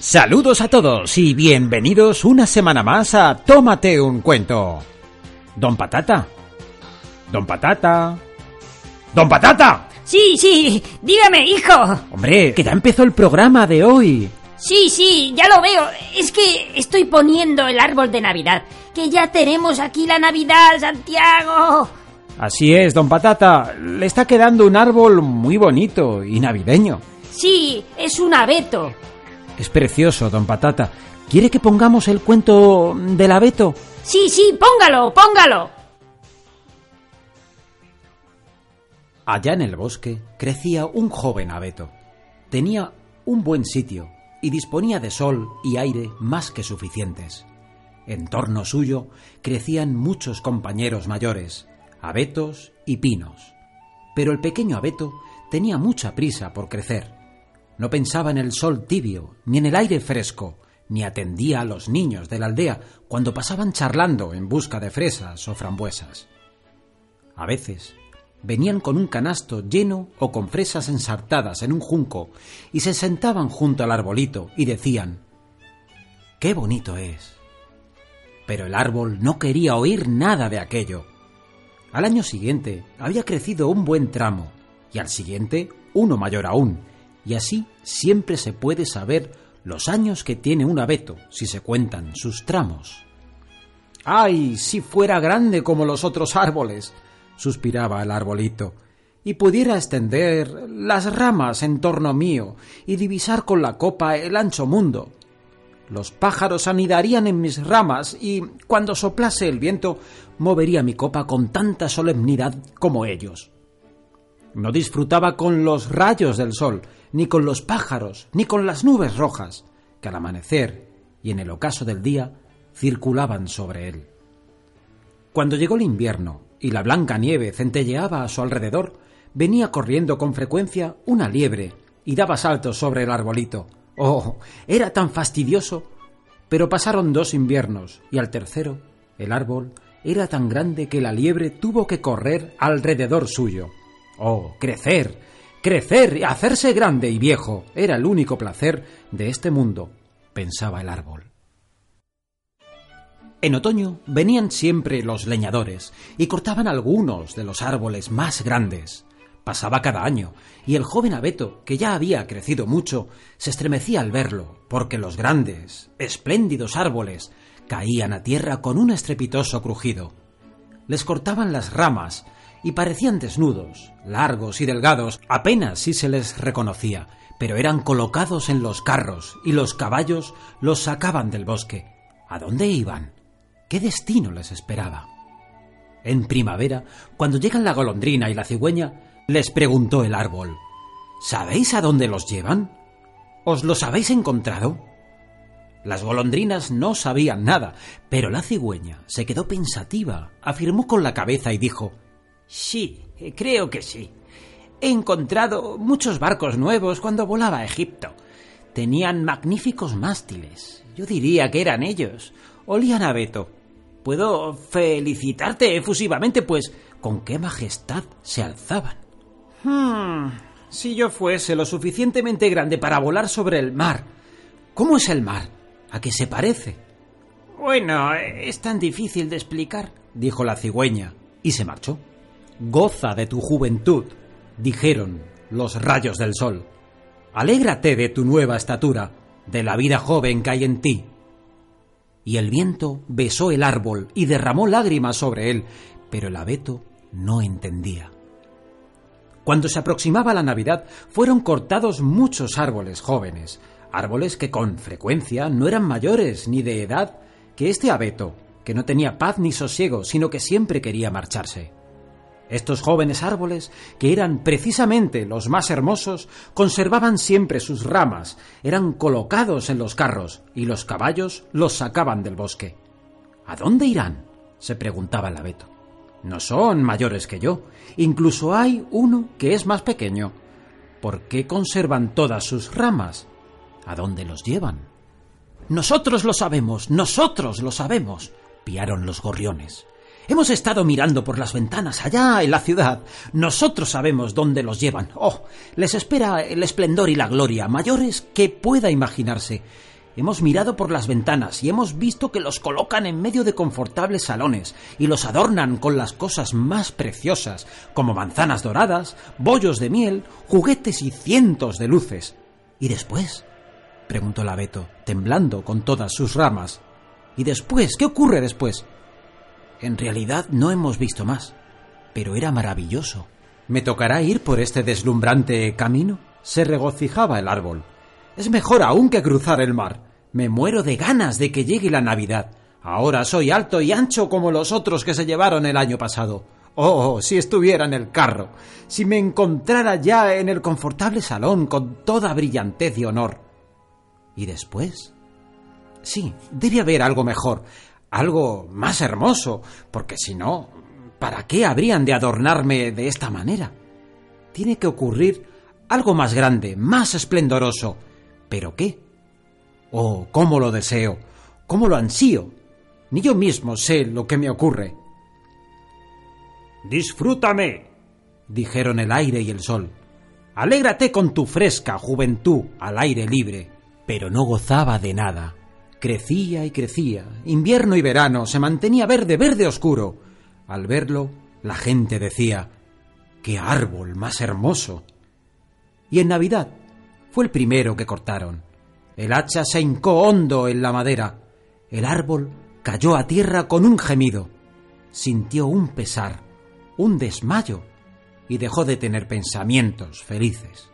Saludos a todos y bienvenidos una semana más a Tómate un cuento. Don Patata. Don Patata. Don Patata. Sí, sí, dígame, hijo. Hombre, que ya empezó el programa de hoy. Sí, sí, ya lo veo. Es que estoy poniendo el árbol de Navidad. Que ya tenemos aquí la Navidad, Santiago. Así es, don Patata. Le está quedando un árbol muy bonito y navideño. Sí, es un abeto. Es precioso, don Patata. ¿Quiere que pongamos el cuento del abeto? Sí, sí, póngalo, póngalo. Allá en el bosque crecía un joven abeto. Tenía un buen sitio y disponía de sol y aire más que suficientes. En torno suyo crecían muchos compañeros mayores, abetos y pinos. Pero el pequeño abeto tenía mucha prisa por crecer. No pensaba en el sol tibio, ni en el aire fresco, ni atendía a los niños de la aldea cuando pasaban charlando en busca de fresas o frambuesas. A veces venían con un canasto lleno o con fresas ensartadas en un junco y se sentaban junto al arbolito y decían ¡Qué bonito es! Pero el árbol no quería oír nada de aquello. Al año siguiente había crecido un buen tramo y al siguiente uno mayor aún, y así siempre se puede saber los años que tiene un abeto si se cuentan sus tramos. ¡Ay, si fuera grande como los otros árboles! suspiraba el arbolito, y pudiera extender las ramas en torno mío y divisar con la copa el ancho mundo. Los pájaros anidarían en mis ramas y, cuando soplase el viento, movería mi copa con tanta solemnidad como ellos. No disfrutaba con los rayos del sol, ni con los pájaros, ni con las nubes rojas, que al amanecer y en el ocaso del día circulaban sobre él. Cuando llegó el invierno y la blanca nieve centelleaba a su alrededor, venía corriendo con frecuencia una liebre y daba saltos sobre el arbolito. Oh, era tan fastidioso. Pero pasaron dos inviernos y al tercero el árbol era tan grande que la liebre tuvo que correr alrededor suyo. Oh, crecer, crecer hacerse grande y viejo era el único placer de este mundo, pensaba el árbol. En otoño venían siempre los leñadores y cortaban algunos de los árboles más grandes. Pasaba cada año, y el joven abeto, que ya había crecido mucho, se estremecía al verlo, porque los grandes, espléndidos árboles caían a tierra con un estrepitoso crujido. Les cortaban las ramas y parecían desnudos, largos y delgados, apenas si se les reconocía, pero eran colocados en los carros y los caballos los sacaban del bosque. ¿A dónde iban? ¿Qué destino les esperaba? En primavera, cuando llegan la golondrina y la cigüeña, les preguntó el árbol ¿Sabéis a dónde los llevan? ¿Os los habéis encontrado? Las golondrinas no sabían nada, pero la cigüeña se quedó pensativa, afirmó con la cabeza y dijo Sí, creo que sí. He encontrado muchos barcos nuevos cuando volaba a Egipto. Tenían magníficos mástiles. Yo diría que eran ellos. Olían a Beto. Puedo felicitarte efusivamente, pues con qué majestad se alzaban. Hmm, si yo fuese lo suficientemente grande para volar sobre el mar. ¿Cómo es el mar? ¿A qué se parece? Bueno, es tan difícil de explicar, dijo la cigüeña, y se marchó. Goza de tu juventud, dijeron los rayos del sol. Alégrate de tu nueva estatura, de la vida joven que hay en ti. Y el viento besó el árbol y derramó lágrimas sobre él, pero el abeto no entendía. Cuando se aproximaba la Navidad, fueron cortados muchos árboles jóvenes, árboles que con frecuencia no eran mayores ni de edad que este abeto, que no tenía paz ni sosiego, sino que siempre quería marcharse. Estos jóvenes árboles, que eran precisamente los más hermosos, conservaban siempre sus ramas, eran colocados en los carros, y los caballos los sacaban del bosque. ¿A dónde irán? se preguntaba el abeto. No son mayores que yo, incluso hay uno que es más pequeño. ¿Por qué conservan todas sus ramas? ¿A dónde los llevan? Nosotros lo sabemos, nosotros lo sabemos, piaron los gorriones. Hemos estado mirando por las ventanas allá en la ciudad. Nosotros sabemos dónde los llevan. Oh, les espera el esplendor y la gloria, mayores que pueda imaginarse. Hemos mirado por las ventanas y hemos visto que los colocan en medio de confortables salones y los adornan con las cosas más preciosas, como manzanas doradas, bollos de miel, juguetes y cientos de luces. ¿Y después? preguntó el abeto, temblando con todas sus ramas. ¿Y después? ¿Qué ocurre después? En realidad no hemos visto más, pero era maravilloso. ¿Me tocará ir por este deslumbrante camino? Se regocijaba el árbol. Es mejor aún que cruzar el mar. Me muero de ganas de que llegue la Navidad. Ahora soy alto y ancho como los otros que se llevaron el año pasado. Oh, si estuviera en el carro, si me encontrara ya en el confortable salón con toda brillantez y honor. ¿Y después? Sí, debe haber algo mejor, algo más hermoso, porque si no, ¿para qué habrían de adornarme de esta manera? Tiene que ocurrir algo más grande, más esplendoroso. ¿Pero qué? Oh, cómo lo deseo, cómo lo ansío. Ni yo mismo sé lo que me ocurre. Disfrútame, dijeron el aire y el sol. Alégrate con tu fresca juventud al aire libre. Pero no gozaba de nada Crecía y crecía, invierno y verano, se mantenía verde, verde oscuro. Al verlo, la gente decía, ¡qué árbol más hermoso! Y en Navidad fue el primero que cortaron. El hacha se hincó hondo en la madera. El árbol cayó a tierra con un gemido. Sintió un pesar, un desmayo, y dejó de tener pensamientos felices.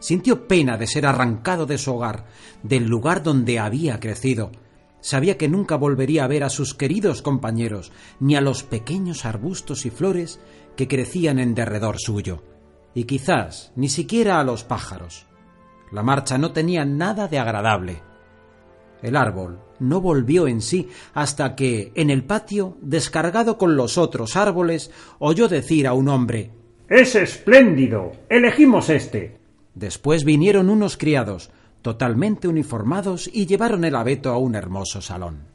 Sintió pena de ser arrancado de su hogar, del lugar donde había crecido. Sabía que nunca volvería a ver a sus queridos compañeros, ni a los pequeños arbustos y flores que crecían en derredor suyo, y quizás ni siquiera a los pájaros. La marcha no tenía nada de agradable. El árbol no volvió en sí hasta que, en el patio, descargado con los otros árboles, oyó decir a un hombre Es espléndido. Elegimos este. Después vinieron unos criados, totalmente uniformados, y llevaron el abeto a un hermoso salón.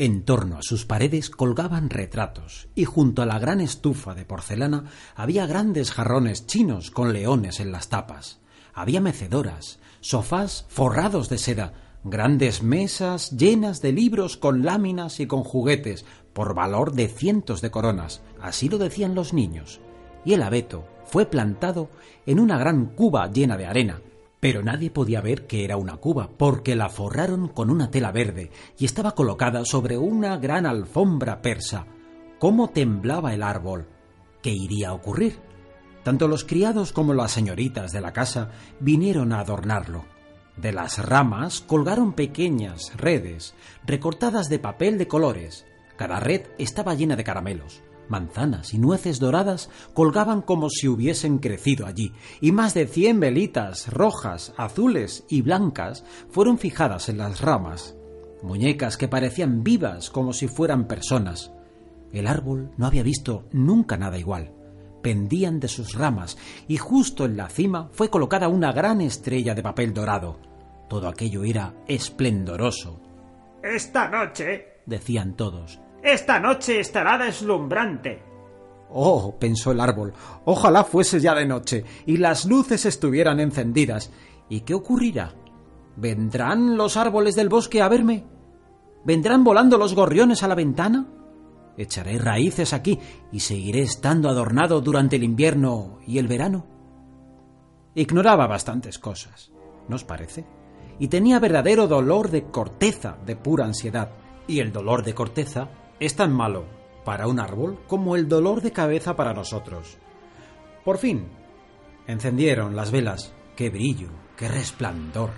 En torno a sus paredes colgaban retratos, y junto a la gran estufa de porcelana había grandes jarrones chinos con leones en las tapas. Había mecedoras, sofás forrados de seda, grandes mesas llenas de libros con láminas y con juguetes, por valor de cientos de coronas, así lo decían los niños. Y el abeto, fue plantado en una gran cuba llena de arena, pero nadie podía ver que era una cuba, porque la forraron con una tela verde y estaba colocada sobre una gran alfombra persa. ¿Cómo temblaba el árbol? ¿Qué iría a ocurrir? Tanto los criados como las señoritas de la casa vinieron a adornarlo. De las ramas colgaron pequeñas redes, recortadas de papel de colores. Cada red estaba llena de caramelos manzanas y nueces doradas colgaban como si hubiesen crecido allí, y más de cien velitas rojas, azules y blancas fueron fijadas en las ramas, muñecas que parecían vivas como si fueran personas. El árbol no había visto nunca nada igual. Pendían de sus ramas y justo en la cima fue colocada una gran estrella de papel dorado. Todo aquello era esplendoroso. Esta noche, decían todos, esta noche estará deslumbrante. Oh, pensó el árbol, ojalá fuese ya de noche y las luces estuvieran encendidas. ¿Y qué ocurrirá? ¿Vendrán los árboles del bosque a verme? ¿Vendrán volando los gorriones a la ventana? ¿Echaré raíces aquí y seguiré estando adornado durante el invierno y el verano? Ignoraba bastantes cosas, ¿no os parece? Y tenía verdadero dolor de corteza, de pura ansiedad. Y el dolor de corteza es tan malo para un árbol como el dolor de cabeza para nosotros. Por fin, encendieron las velas. ¡Qué brillo! ¡Qué resplandor!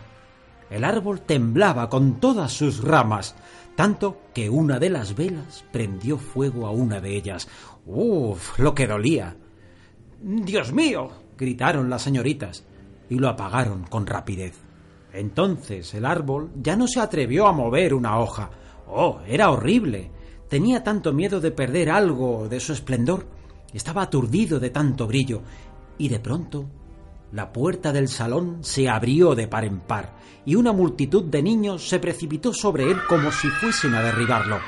El árbol temblaba con todas sus ramas, tanto que una de las velas prendió fuego a una de ellas. ¡Uf! lo que dolía. Dios mío. gritaron las señoritas, y lo apagaron con rapidez. Entonces el árbol ya no se atrevió a mover una hoja. Oh, era horrible. Tenía tanto miedo de perder algo de su esplendor. Estaba aturdido de tanto brillo. Y de pronto la puerta del salón se abrió de par en par, y una multitud de niños se precipitó sobre él como si fuesen a derribarlo.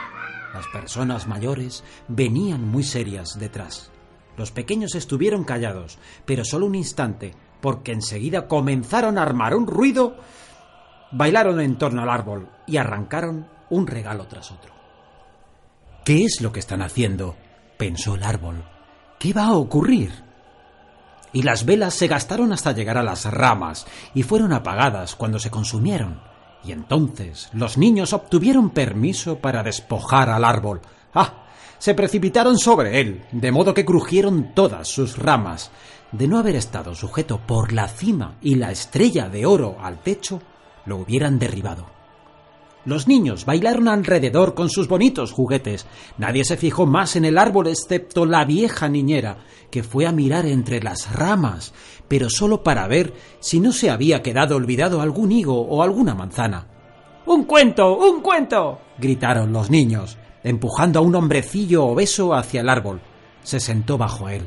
Las personas mayores venían muy serias detrás. Los pequeños estuvieron callados, pero solo un instante, porque enseguida comenzaron a armar un ruido, bailaron en torno al árbol y arrancaron un regalo tras otro. ¿Qué es lo que están haciendo? pensó el árbol. ¿Qué va a ocurrir? y las velas se gastaron hasta llegar a las ramas y fueron apagadas cuando se consumieron. Y entonces los niños obtuvieron permiso para despojar al árbol. ¡Ah! Se precipitaron sobre él, de modo que crujieron todas sus ramas. De no haber estado sujeto por la cima y la estrella de oro al techo, lo hubieran derribado. Los niños bailaron alrededor con sus bonitos juguetes. Nadie se fijó más en el árbol excepto la vieja niñera, que fue a mirar entre las ramas, pero solo para ver si no se había quedado olvidado algún higo o alguna manzana. ¡Un cuento! ¡Un cuento! gritaron los niños, empujando a un hombrecillo obeso hacia el árbol. Se sentó bajo él.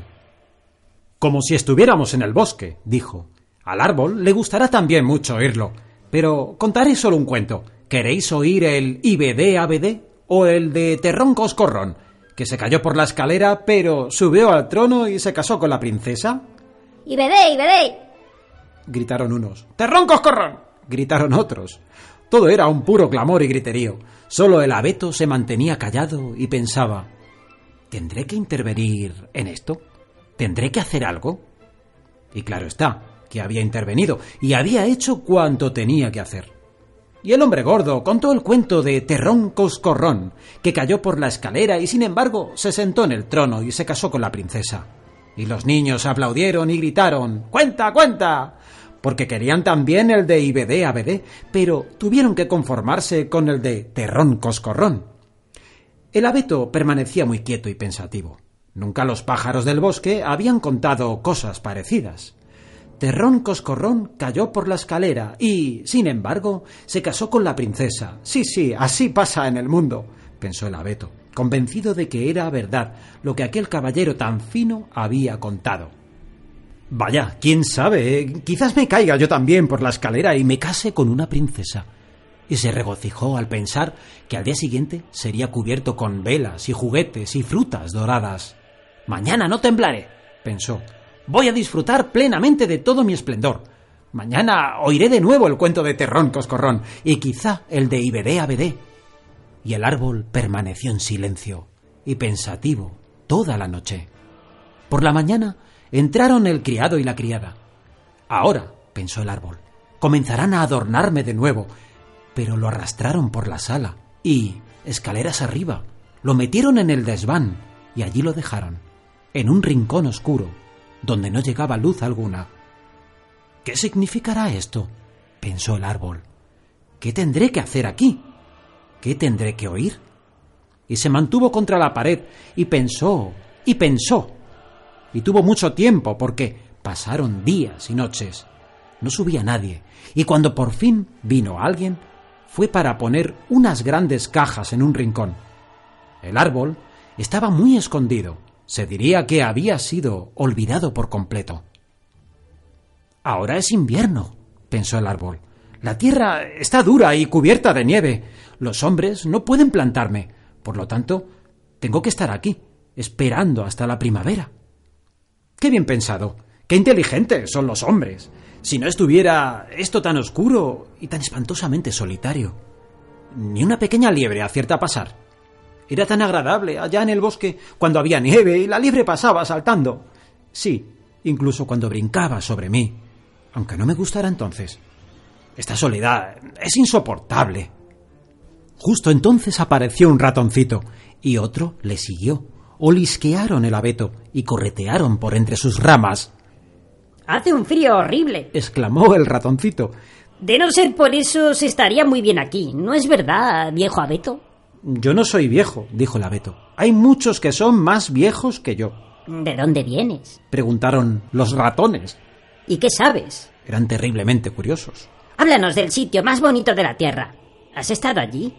Como si estuviéramos en el bosque, dijo. Al árbol le gustará también mucho oírlo, pero contaré solo un cuento ¿Queréis oír el IBD-ABD o el de Terrón Coscorrón, que se cayó por la escalera pero subió al trono y se casó con la princesa? ¡IBD, IBD! gritaron unos. ¡Terrón Coscorrón! gritaron otros. Todo era un puro clamor y griterío. Solo el abeto se mantenía callado y pensaba ¿Tendré que intervenir en esto? ¿Tendré que hacer algo? Y claro está, que había intervenido y había hecho cuanto tenía que hacer. Y el hombre gordo contó el cuento de Terrón Coscorrón, que cayó por la escalera y sin embargo se sentó en el trono y se casó con la princesa. Y los niños aplaudieron y gritaron ¡Cuenta, cuenta! porque querían también el de IBD ABD, pero tuvieron que conformarse con el de Terrón Coscorrón. El abeto permanecía muy quieto y pensativo. Nunca los pájaros del bosque habían contado cosas parecidas. Terrón Coscorrón cayó por la escalera y, sin embargo, se casó con la princesa. Sí, sí, así pasa en el mundo, pensó el abeto, convencido de que era verdad lo que aquel caballero tan fino había contado. Vaya, quién sabe, eh, quizás me caiga yo también por la escalera y me case con una princesa. Y se regocijó al pensar que al día siguiente sería cubierto con velas y juguetes y frutas doradas. Mañana no temblaré, pensó, Voy a disfrutar plenamente de todo mi esplendor. Mañana oiré de nuevo el cuento de Terrón Coscorrón y quizá el de Ibedé Abedé. Y el árbol permaneció en silencio y pensativo toda la noche. Por la mañana entraron el criado y la criada. Ahora, pensó el árbol, comenzarán a adornarme de nuevo, pero lo arrastraron por la sala y, escaleras arriba, lo metieron en el desván y allí lo dejaron, en un rincón oscuro, donde no llegaba luz alguna. ¿Qué significará esto? pensó el árbol. ¿Qué tendré que hacer aquí? ¿Qué tendré que oír? Y se mantuvo contra la pared y pensó y pensó. Y tuvo mucho tiempo porque pasaron días y noches. No subía nadie, y cuando por fin vino alguien, fue para poner unas grandes cajas en un rincón. El árbol estaba muy escondido, se diría que había sido olvidado por completo. Ahora es invierno, pensó el árbol. La tierra está dura y cubierta de nieve. Los hombres no pueden plantarme. Por lo tanto, tengo que estar aquí, esperando hasta la primavera. Qué bien pensado. Qué inteligentes son los hombres. Si no estuviera esto tan oscuro y tan espantosamente solitario. Ni una pequeña liebre acierta a pasar. Era tan agradable allá en el bosque cuando había nieve y la liebre pasaba saltando. Sí, incluso cuando brincaba sobre mí, aunque no me gustara entonces. Esta soledad es insoportable. Justo entonces apareció un ratoncito y otro le siguió. Olisquearon el abeto y corretearon por entre sus ramas. Hace un frío horrible, exclamó el ratoncito. De no ser por eso, se estaría muy bien aquí. ¿No es verdad, viejo abeto? Yo no soy viejo, dijo el abeto. Hay muchos que son más viejos que yo. ¿De dónde vienes? Preguntaron los ratones. ¿Y qué sabes? Eran terriblemente curiosos. Háblanos del sitio más bonito de la Tierra. ¿Has estado allí?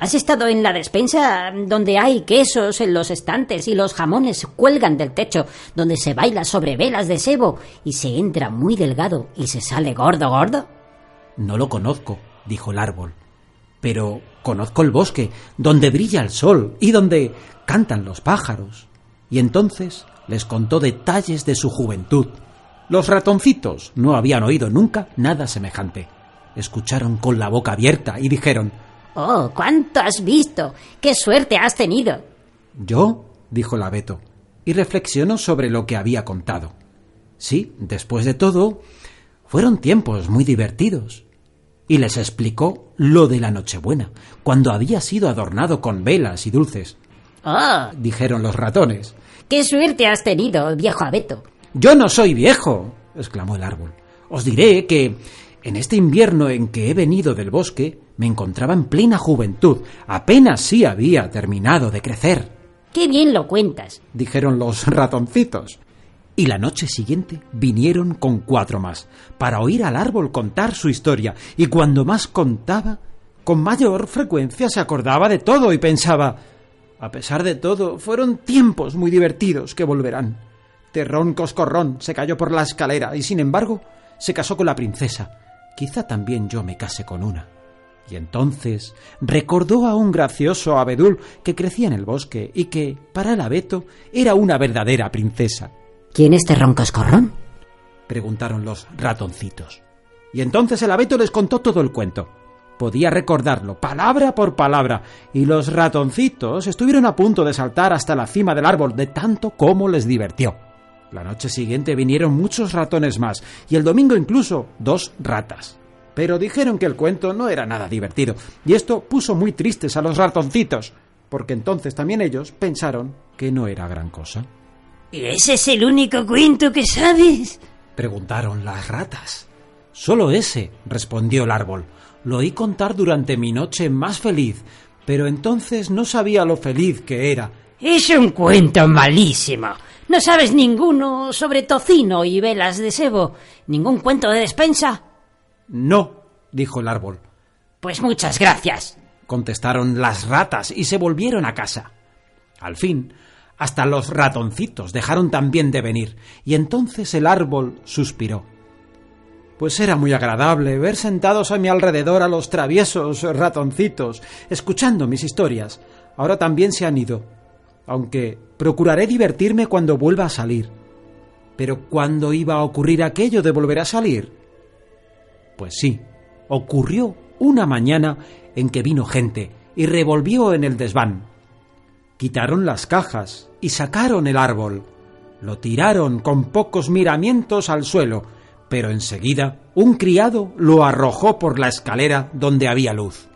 ¿Has estado en la despensa donde hay quesos en los estantes y los jamones cuelgan del techo, donde se baila sobre velas de sebo y se entra muy delgado y se sale gordo gordo? No lo conozco, dijo el árbol. Pero conozco el bosque, donde brilla el sol y donde cantan los pájaros. Y entonces les contó detalles de su juventud. Los ratoncitos no habían oído nunca nada semejante. Escucharon con la boca abierta y dijeron Oh, cuánto has visto. Qué suerte has tenido. ¿Yo? dijo el abeto, y reflexionó sobre lo que había contado. Sí, después de todo, fueron tiempos muy divertidos. Y les explicó lo de la Nochebuena, cuando había sido adornado con velas y dulces. Oh, Dijeron los ratones. qué suerte has tenido, viejo abeto. Yo no soy viejo, exclamó el árbol. Os diré que en este invierno en que he venido del bosque me encontraba en plena juventud, apenas sí había terminado de crecer, Qué bien lo cuentas. dijeron los ratoncitos. Y la noche siguiente vinieron con cuatro más, para oír al árbol contar su historia, y cuando más contaba, con mayor frecuencia se acordaba de todo y pensaba, a pesar de todo, fueron tiempos muy divertidos que volverán. Terrón Coscorrón se cayó por la escalera y, sin embargo, se casó con la princesa. Quizá también yo me case con una. Y entonces recordó a un gracioso abedul que crecía en el bosque y que, para el abeto, era una verdadera princesa. ¿Quién es Terrón Coscorrón? preguntaron los ratoncitos. Y entonces el abeto les contó todo el cuento. Podía recordarlo, palabra por palabra, y los ratoncitos estuvieron a punto de saltar hasta la cima del árbol de tanto como les divirtió. La noche siguiente vinieron muchos ratones más, y el domingo incluso dos ratas. Pero dijeron que el cuento no era nada divertido, y esto puso muy tristes a los ratoncitos, porque entonces también ellos pensaron que no era gran cosa. ¿Y ese es el único cuento que sabes? Preguntaron las ratas. Solo ese, respondió el árbol. Lo oí contar durante mi noche más feliz, pero entonces no sabía lo feliz que era. Es un cuento malísimo. No sabes ninguno sobre tocino y velas de sebo. ¿Ningún cuento de despensa? No, dijo el árbol. Pues muchas gracias. Contestaron las ratas y se volvieron a casa. Al fin, hasta los ratoncitos dejaron también de venir, y entonces el árbol suspiró. Pues era muy agradable ver sentados a mi alrededor a los traviesos ratoncitos, escuchando mis historias. Ahora también se han ido, aunque procuraré divertirme cuando vuelva a salir. Pero ¿cuándo iba a ocurrir aquello de volver a salir? Pues sí, ocurrió una mañana en que vino gente y revolvió en el desván. Quitaron las cajas y sacaron el árbol. Lo tiraron con pocos miramientos al suelo, pero enseguida un criado lo arrojó por la escalera donde había luz.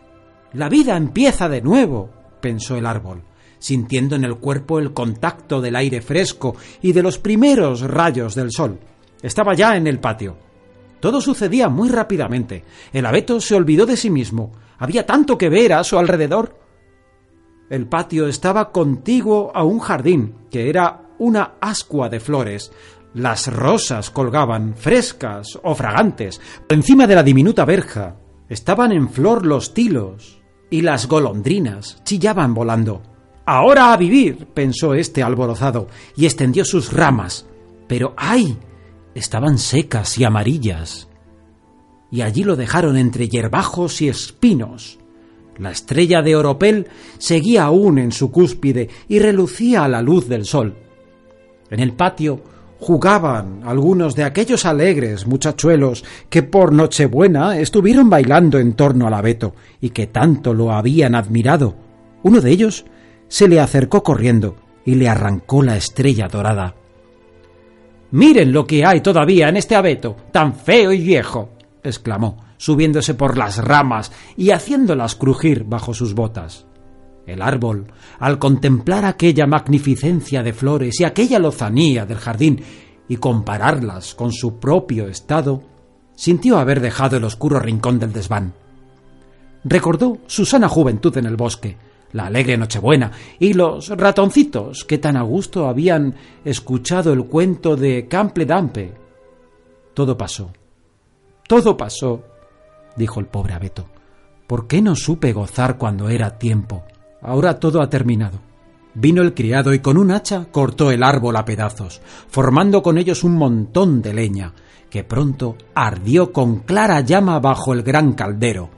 La vida empieza de nuevo, pensó el árbol, sintiendo en el cuerpo el contacto del aire fresco y de los primeros rayos del sol. Estaba ya en el patio. Todo sucedía muy rápidamente. El abeto se olvidó de sí mismo. Había tanto que ver a su alrededor. El patio estaba contiguo a un jardín, que era una ascua de flores. Las rosas colgaban, frescas o fragantes. Por encima de la diminuta verja estaban en flor los tilos, y las golondrinas chillaban volando. Ahora a vivir, pensó este alborozado, y extendió sus ramas. Pero ¡ay! estaban secas y amarillas. Y allí lo dejaron entre hierbajos y espinos. La estrella de oropel seguía aún en su cúspide y relucía a la luz del sol. En el patio jugaban algunos de aquellos alegres muchachuelos que por Nochebuena estuvieron bailando en torno al abeto y que tanto lo habían admirado. Uno de ellos se le acercó corriendo y le arrancó la estrella dorada. Miren lo que hay todavía en este abeto, tan feo y viejo, exclamó, subiéndose por las ramas y haciéndolas crujir bajo sus botas. El árbol, al contemplar aquella magnificencia de flores y aquella lozanía del jardín y compararlas con su propio estado, sintió haber dejado el oscuro rincón del desván. Recordó su sana juventud en el bosque, la alegre Nochebuena y los ratoncitos que tan a gusto habían escuchado el cuento de Cample Dampe. Todo pasó. Todo pasó, dijo el pobre abeto. ¿Por qué no supe gozar cuando era tiempo? Ahora todo ha terminado. Vino el criado y con un hacha cortó el árbol a pedazos, formando con ellos un montón de leña, que pronto ardió con clara llama bajo el gran caldero.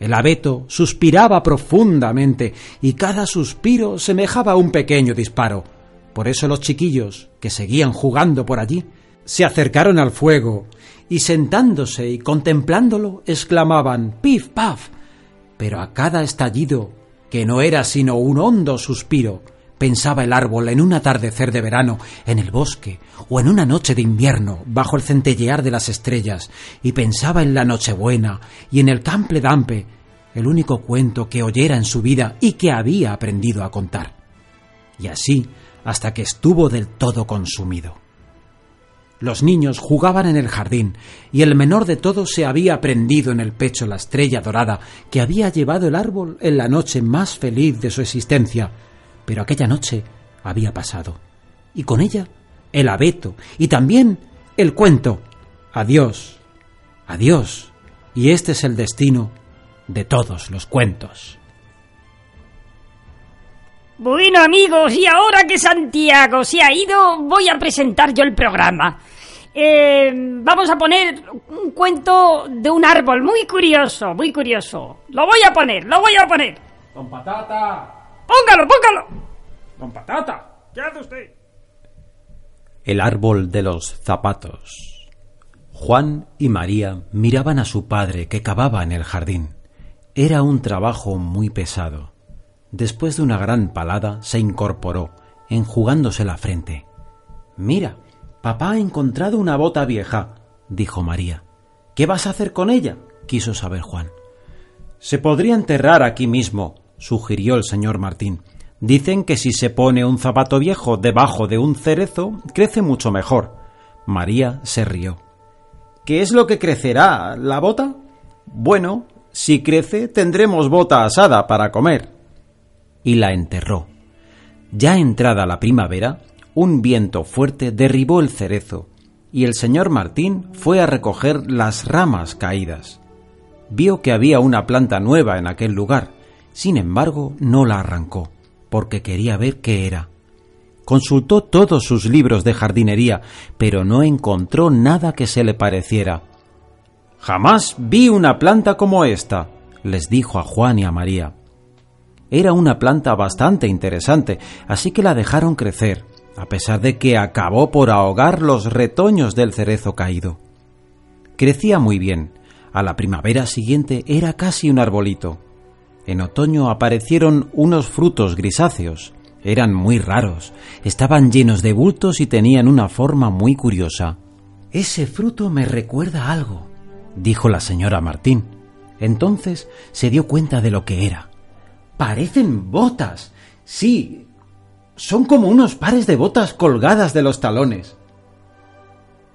El abeto suspiraba profundamente y cada suspiro semejaba un pequeño disparo. Por eso los chiquillos, que seguían jugando por allí, se acercaron al fuego y sentándose y contemplándolo exclamaban ¡Pif, paf! Pero a cada estallido que no era sino un hondo suspiro, pensaba el árbol en un atardecer de verano, en el bosque, o en una noche de invierno, bajo el centellear de las estrellas, y pensaba en la Nochebuena y en el Cample Dampe, el único cuento que oyera en su vida y que había aprendido a contar. Y así hasta que estuvo del todo consumido. Los niños jugaban en el jardín, y el menor de todos se había prendido en el pecho la estrella dorada que había llevado el árbol en la noche más feliz de su existencia. Pero aquella noche había pasado, y con ella el abeto, y también el cuento. Adiós, adiós, y este es el destino de todos los cuentos. Bueno amigos, y ahora que Santiago se ha ido, voy a presentar yo el programa. Eh, vamos a poner un cuento de un árbol muy curioso, muy curioso. Lo voy a poner, lo voy a poner. Don Patata. Póngalo, póngalo. Don Patata, ¿qué hace usted? El árbol de los zapatos. Juan y María miraban a su padre que cavaba en el jardín. Era un trabajo muy pesado. Después de una gran palada, se incorporó, enjugándose la frente. Mira, papá ha encontrado una bota vieja, dijo María. ¿Qué vas a hacer con ella? quiso saber Juan. Se podría enterrar aquí mismo, sugirió el señor Martín. Dicen que si se pone un zapato viejo debajo de un cerezo, crece mucho mejor. María se rió. ¿Qué es lo que crecerá? ¿La bota? Bueno, si crece, tendremos bota asada para comer y la enterró. Ya entrada la primavera, un viento fuerte derribó el cerezo, y el señor Martín fue a recoger las ramas caídas. Vio que había una planta nueva en aquel lugar, sin embargo no la arrancó, porque quería ver qué era. Consultó todos sus libros de jardinería, pero no encontró nada que se le pareciera. Jamás vi una planta como esta, les dijo a Juan y a María. Era una planta bastante interesante, así que la dejaron crecer, a pesar de que acabó por ahogar los retoños del cerezo caído. Crecía muy bien. A la primavera siguiente era casi un arbolito. En otoño aparecieron unos frutos grisáceos. Eran muy raros, estaban llenos de bultos y tenían una forma muy curiosa. Ese fruto me recuerda algo, dijo la señora Martín. Entonces se dio cuenta de lo que era. Parecen botas. Sí, son como unos pares de botas colgadas de los talones.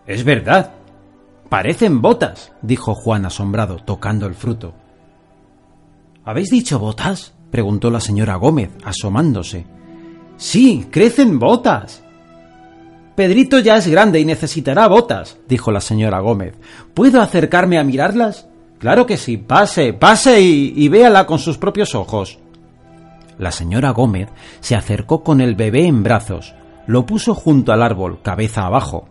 Es verdad. Parecen botas, dijo Juan asombrado, tocando el fruto. ¿Habéis dicho botas? preguntó la señora Gómez, asomándose. Sí, crecen botas. Pedrito ya es grande y necesitará botas, dijo la señora Gómez. ¿Puedo acercarme a mirarlas? Claro que sí, pase, pase y, y véala con sus propios ojos. La señora Gómez se acercó con el bebé en brazos, lo puso junto al árbol, cabeza abajo.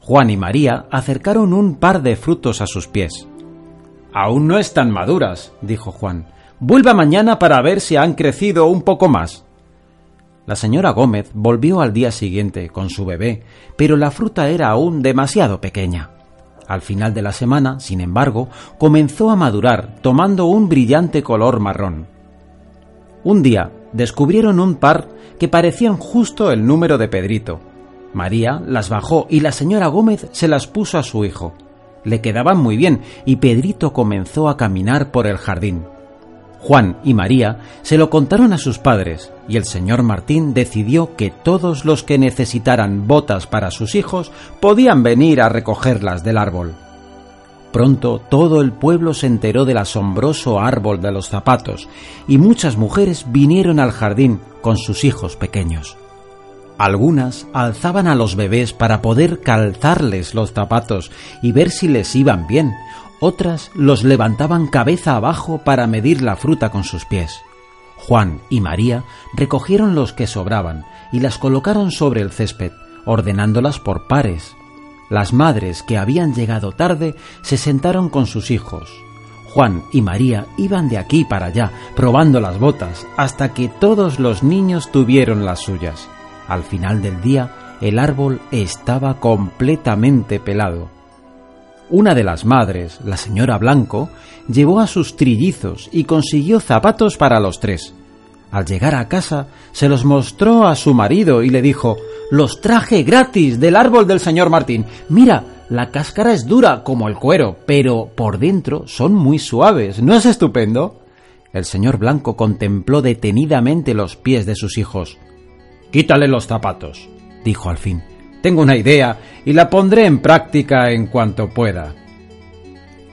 Juan y María acercaron un par de frutos a sus pies. Aún no están maduras, dijo Juan. Vuelva mañana para ver si han crecido un poco más. La señora Gómez volvió al día siguiente con su bebé, pero la fruta era aún demasiado pequeña. Al final de la semana, sin embargo, comenzó a madurar, tomando un brillante color marrón. Un día descubrieron un par que parecían justo el número de Pedrito. María las bajó y la señora Gómez se las puso a su hijo. Le quedaban muy bien y Pedrito comenzó a caminar por el jardín. Juan y María se lo contaron a sus padres y el señor Martín decidió que todos los que necesitaran botas para sus hijos podían venir a recogerlas del árbol. Pronto todo el pueblo se enteró del asombroso árbol de los zapatos y muchas mujeres vinieron al jardín con sus hijos pequeños. Algunas alzaban a los bebés para poder calzarles los zapatos y ver si les iban bien, otras los levantaban cabeza abajo para medir la fruta con sus pies. Juan y María recogieron los que sobraban y las colocaron sobre el césped, ordenándolas por pares. Las madres que habían llegado tarde se sentaron con sus hijos. Juan y María iban de aquí para allá, probando las botas, hasta que todos los niños tuvieron las suyas. Al final del día, el árbol estaba completamente pelado. Una de las madres, la señora Blanco, llevó a sus trillizos y consiguió zapatos para los tres. Al llegar a casa, se los mostró a su marido y le dijo Los traje gratis del árbol del señor Martín. Mira, la cáscara es dura como el cuero, pero por dentro son muy suaves. ¿No es estupendo? El señor Blanco contempló detenidamente los pies de sus hijos. Quítale los zapatos, dijo al fin. Tengo una idea y la pondré en práctica en cuanto pueda.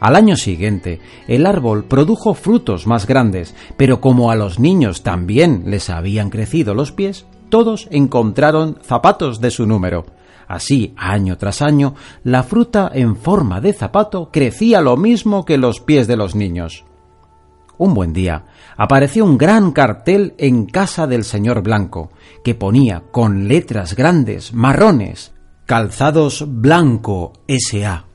Al año siguiente, el árbol produjo frutos más grandes, pero como a los niños también les habían crecido los pies, todos encontraron zapatos de su número. Así, año tras año, la fruta en forma de zapato crecía lo mismo que los pies de los niños. Un buen día apareció un gran cartel en casa del señor Blanco, que ponía con letras grandes, marrones, calzados Blanco S.A.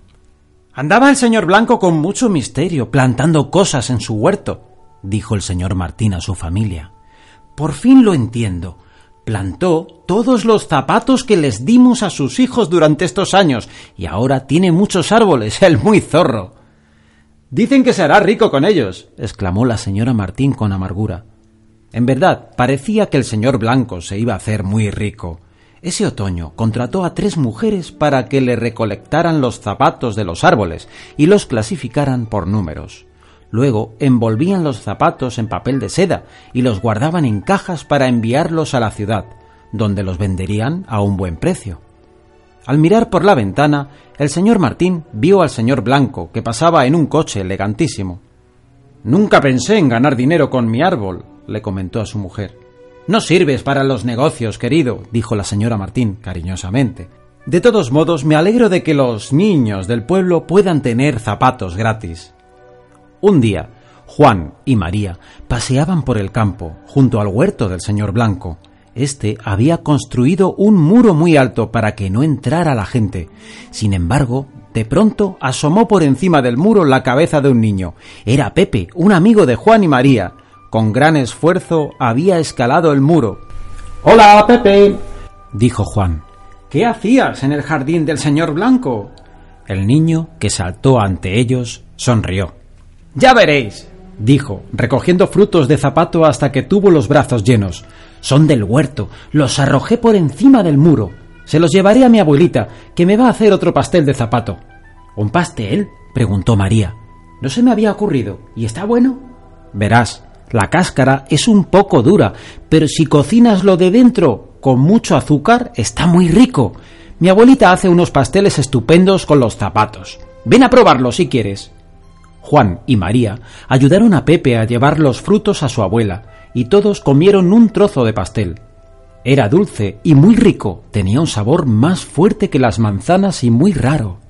Andaba el señor Blanco con mucho misterio, plantando cosas en su huerto, dijo el señor Martín a su familia. Por fin lo entiendo. Plantó todos los zapatos que les dimos a sus hijos durante estos años, y ahora tiene muchos árboles, el muy zorro. Dicen que se hará rico con ellos, exclamó la señora Martín con amargura. En verdad, parecía que el señor Blanco se iba a hacer muy rico. Ese otoño contrató a tres mujeres para que le recolectaran los zapatos de los árboles y los clasificaran por números. Luego envolvían los zapatos en papel de seda y los guardaban en cajas para enviarlos a la ciudad, donde los venderían a un buen precio. Al mirar por la ventana, el señor Martín vio al señor Blanco, que pasaba en un coche elegantísimo. Nunca pensé en ganar dinero con mi árbol, le comentó a su mujer. No sirves para los negocios, querido, dijo la señora Martín cariñosamente. De todos modos, me alegro de que los niños del pueblo puedan tener zapatos gratis. Un día, Juan y María paseaban por el campo, junto al huerto del señor Blanco. Este había construido un muro muy alto para que no entrara la gente. Sin embargo, de pronto asomó por encima del muro la cabeza de un niño. Era Pepe, un amigo de Juan y María. Con gran esfuerzo había escalado el muro. Hola, Pepe, dijo Juan. ¿Qué hacías en el jardín del señor Blanco? El niño, que saltó ante ellos, sonrió. Ya veréis, dijo, recogiendo frutos de zapato hasta que tuvo los brazos llenos. Son del huerto. Los arrojé por encima del muro. Se los llevaré a mi abuelita, que me va a hacer otro pastel de zapato. ¿Un pastel? preguntó María. No se me había ocurrido. ¿Y está bueno? Verás, la cáscara es un poco dura, pero si cocinas lo de dentro con mucho azúcar, está muy rico. Mi abuelita hace unos pasteles estupendos con los zapatos. Ven a probarlo si quieres. Juan y María ayudaron a Pepe a llevar los frutos a su abuela, y todos comieron un trozo de pastel. Era dulce y muy rico, tenía un sabor más fuerte que las manzanas y muy raro.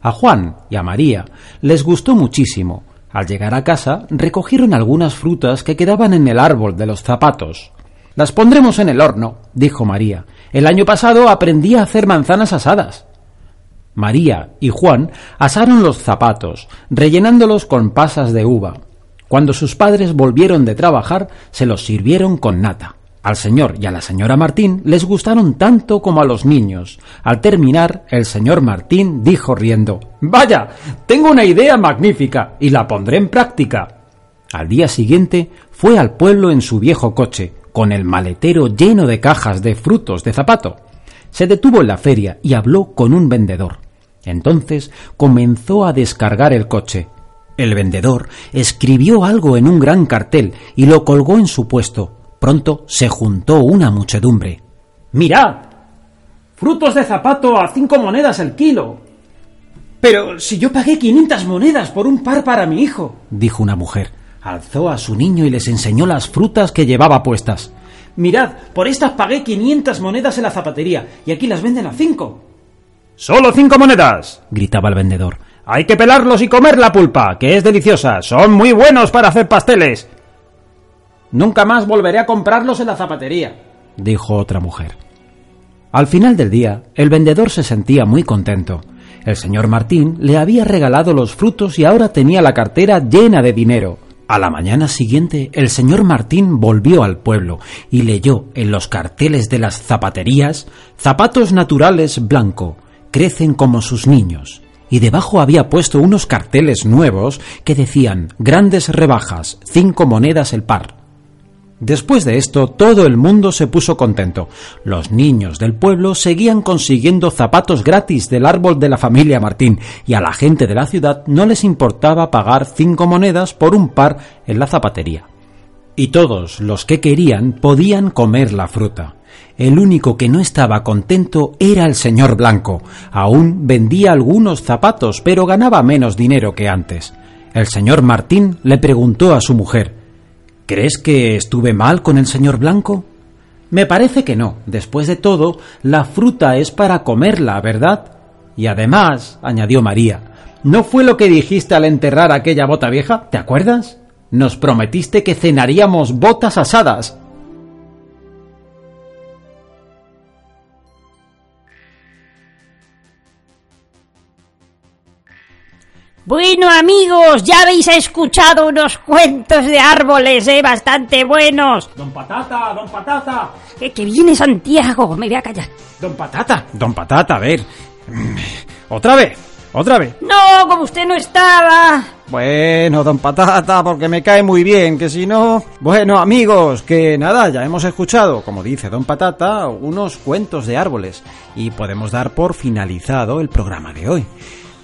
A Juan y a María les gustó muchísimo. Al llegar a casa recogieron algunas frutas que quedaban en el árbol de los zapatos. Las pondremos en el horno, dijo María. El año pasado aprendí a hacer manzanas asadas. María y Juan asaron los zapatos, rellenándolos con pasas de uva. Cuando sus padres volvieron de trabajar, se los sirvieron con nata. Al señor y a la señora Martín les gustaron tanto como a los niños. Al terminar, el señor Martín dijo riendo Vaya, tengo una idea magnífica y la pondré en práctica. Al día siguiente fue al pueblo en su viejo coche, con el maletero lleno de cajas de frutos de zapato. Se detuvo en la feria y habló con un vendedor. Entonces comenzó a descargar el coche. El vendedor escribió algo en un gran cartel y lo colgó en su puesto. Pronto se juntó una muchedumbre. ¡Mirad! Frutos de zapato a cinco monedas el kilo. Pero si yo pagué 500 monedas por un par para mi hijo, dijo una mujer. Alzó a su niño y les enseñó las frutas que llevaba puestas. Mirad, por estas pagué 500 monedas en la zapatería y aquí las venden a cinco. Solo cinco monedas, gritaba el vendedor. Hay que pelarlos y comer la pulpa, que es deliciosa. Son muy buenos para hacer pasteles. Nunca más volveré a comprarlos en la zapatería, dijo otra mujer. Al final del día, el vendedor se sentía muy contento. El señor Martín le había regalado los frutos y ahora tenía la cartera llena de dinero. A la mañana siguiente, el señor Martín volvió al pueblo y leyó en los carteles de las zapaterías zapatos naturales blanco, crecen como sus niños. Y debajo había puesto unos carteles nuevos que decían grandes rebajas, cinco monedas el par. Después de esto, todo el mundo se puso contento. Los niños del pueblo seguían consiguiendo zapatos gratis del árbol de la familia Martín, y a la gente de la ciudad no les importaba pagar cinco monedas por un par en la zapatería. Y todos los que querían podían comer la fruta. El único que no estaba contento era el señor Blanco. Aún vendía algunos zapatos, pero ganaba menos dinero que antes. El señor Martín le preguntó a su mujer ¿Crees que estuve mal con el señor Blanco? Me parece que no. Después de todo, la fruta es para comerla, ¿verdad? Y además, añadió María, ¿no fue lo que dijiste al enterrar aquella bota vieja? ¿Te acuerdas? Nos prometiste que cenaríamos botas asadas. Bueno amigos, ya habéis escuchado unos cuentos de árboles, ¿eh? Bastante buenos. Don Patata, don Patata. Que, que viene Santiago, me voy a callar. Don Patata, don Patata, a ver. Otra vez, otra vez. No, como usted no estaba. Bueno, don Patata, porque me cae muy bien, que si no... Bueno, amigos, que nada, ya hemos escuchado, como dice don Patata, unos cuentos de árboles y podemos dar por finalizado el programa de hoy.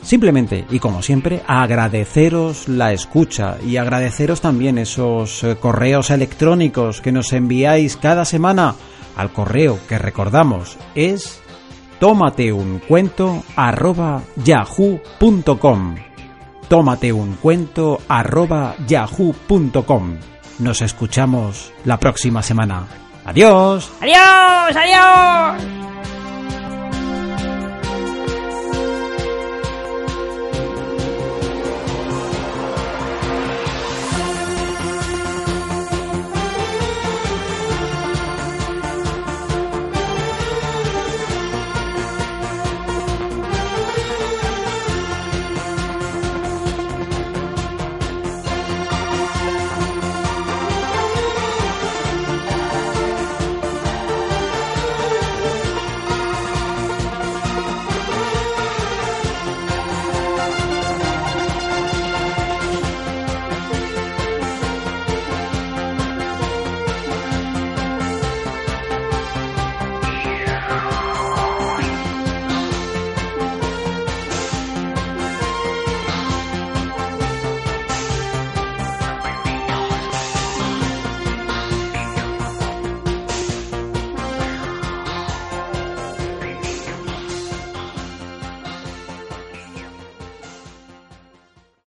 Simplemente, y como siempre, agradeceros la escucha y agradeceros también esos eh, correos electrónicos que nos enviáis cada semana al correo que recordamos es tómate un cuento arroba yahoo.com tómate un cuento arroba yahoo.com nos escuchamos la próxima semana. Adiós. Adiós adiós